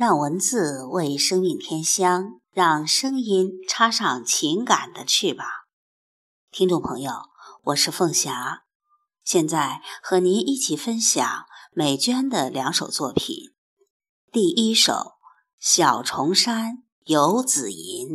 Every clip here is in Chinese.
让文字为生命添香，让声音插上情感的翅膀。听众朋友，我是凤霞，现在和您一起分享美娟的两首作品。第一首《小重山游子吟》。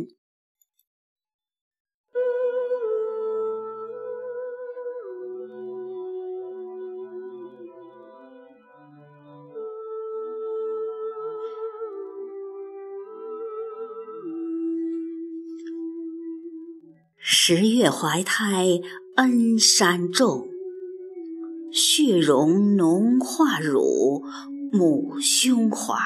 十月怀胎恩山重，血容浓化乳母胸怀。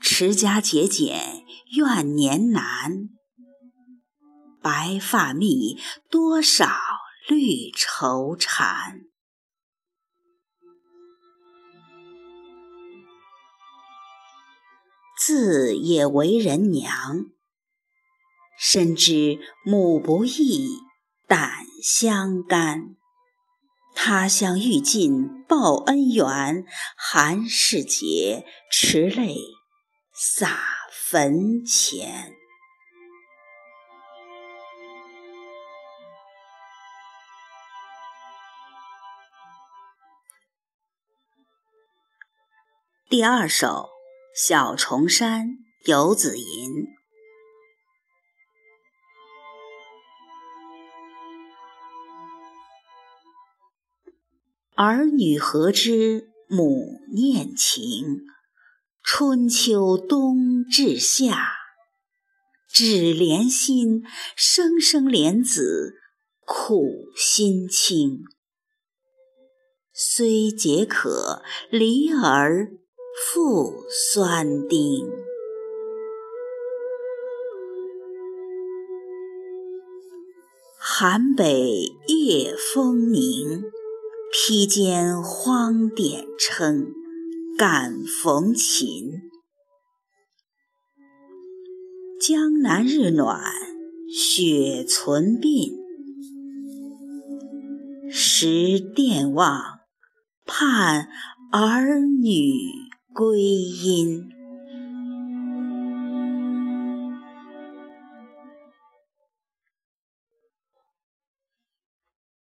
持家节俭怨年难，白发觅多少绿愁缠。自也为人娘。深知母不易，胆相甘。他乡遇尽报恩缘，寒食节，持泪洒坟前。第二首《小重山游子吟》。儿女何知母念情？春秋冬至夏，只怜心，声声怜子苦心清。虽解渴，离儿复酸丁。寒北夜风凝。披肩荒点称，感逢秦。江南日暖，雪存鬓。时电望，盼儿女归阴。